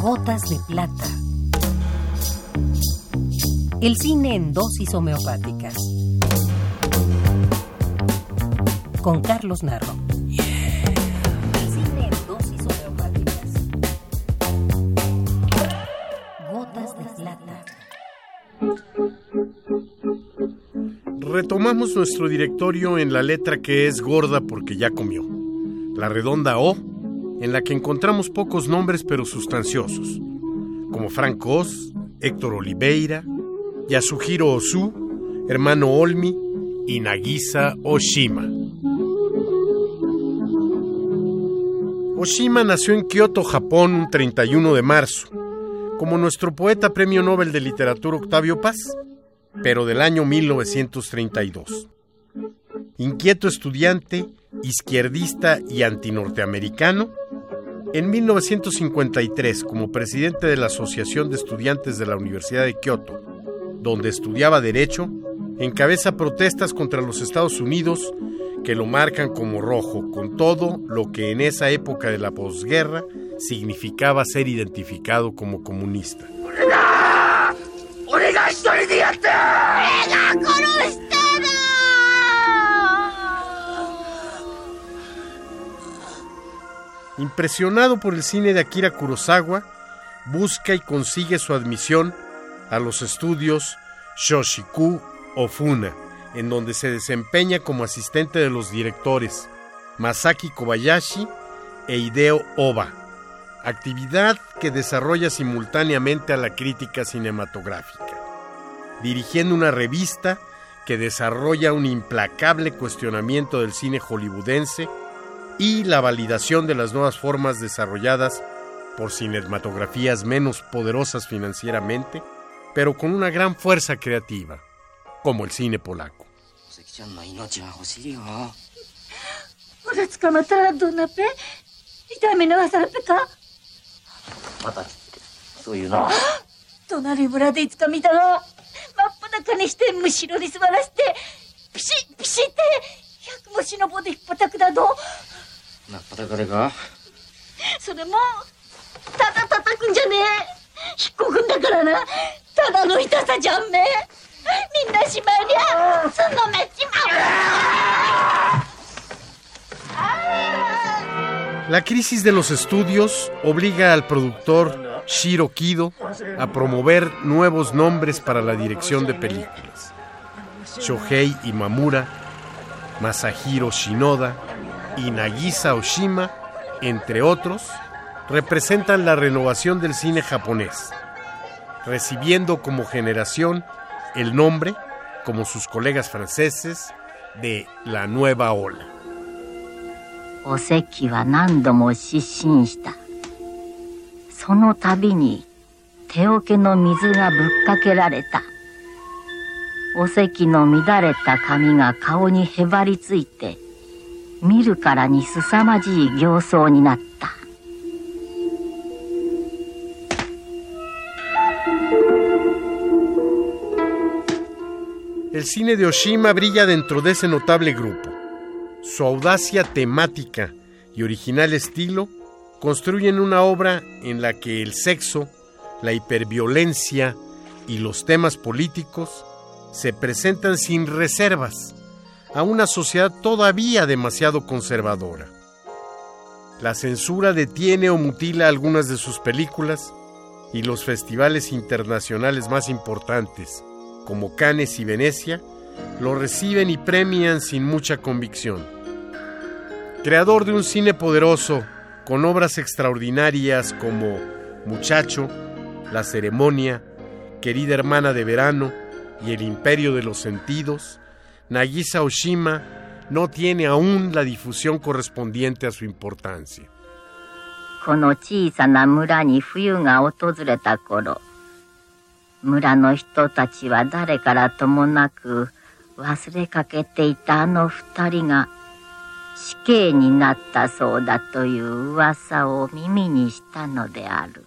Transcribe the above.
Gotas de plata. El cine en dosis homeopáticas. Con Carlos Narro. El cine en dosis homeopáticas. Gotas de plata. Retomamos nuestro directorio en la letra que es gorda porque ya comió. La redonda O, en la que encontramos pocos nombres pero sustanciosos, como Frank Oz, Héctor Oliveira, Yasuhiro Ozu, hermano Olmi y Nagisa Oshima. Oshima nació en Kioto, Japón, un 31 de marzo, como nuestro poeta premio Nobel de Literatura Octavio Paz, pero del año 1932. Inquieto estudiante, izquierdista y antinorteamericano, en 1953, como presidente de la Asociación de Estudiantes de la Universidad de Kioto, donde estudiaba Derecho, encabeza protestas contra los Estados Unidos que lo marcan como rojo, con todo lo que en esa época de la posguerra significaba ser identificado como comunista. Impresionado por el cine de Akira Kurosawa, busca y consigue su admisión a los estudios Shoshiku Ofuna, en donde se desempeña como asistente de los directores Masaki Kobayashi e Hideo Oba, actividad que desarrolla simultáneamente a la crítica cinematográfica, dirigiendo una revista que desarrolla un implacable cuestionamiento del cine hollywoodense y la validación de las nuevas formas desarrolladas por cinematografías menos poderosas financieramente, pero con una gran fuerza creativa, como el cine polaco. ちゃんの命が欲しいよ。ほら捕まったらどんなぺ痛みのわさらぺかまた、そういうの。隣村でいつか見たの真っ裸にしてむしろに座らせてピシッピシッって百虫の棒で引っ叩くだどなっぱたかれかそれもただ叩くんじゃねえ引っこくんだからなただの痛さじゃんめみんなしまいりゃすんのめっちまう La crisis de los estudios obliga al productor Shiro Kido a promover nuevos nombres para la dirección de películas. Shohei Imamura, Masahiro Shinoda y Nagisa Oshima, entre otros, representan la renovación del cine japonés, recibiendo como generación el nombre, como sus colegas franceses, de la nueva ola. Oseki wa nando mo shishin shita. Sono tabi ni teoke no mizu ga bukkakerareta. Oseki no midareta kami ga kao ni hebari tsuite. 見るからに凄まじい形相になった。 El cine de Oshima brilla dentro de ese notable grupo. Su audacia temática y original estilo construyen una obra en la que el sexo, la hiperviolencia y los temas políticos se presentan sin reservas a una sociedad todavía demasiado conservadora. La censura detiene o mutila algunas de sus películas y los festivales internacionales más importantes, como Cannes y Venecia, lo reciben y premian sin mucha convicción. Creador de un cine poderoso, con obras extraordinarias como Muchacho, La ceremonia, Querida hermana de verano y El imperio de los sentidos, Nagisa Oshima no tiene aún la difusión correspondiente a su importancia. この小さな村に冬が訪れた頃、村の人たちは誰からともなく忘れかけていたあの二人が死刑になったそうだという噂を耳にしたのである。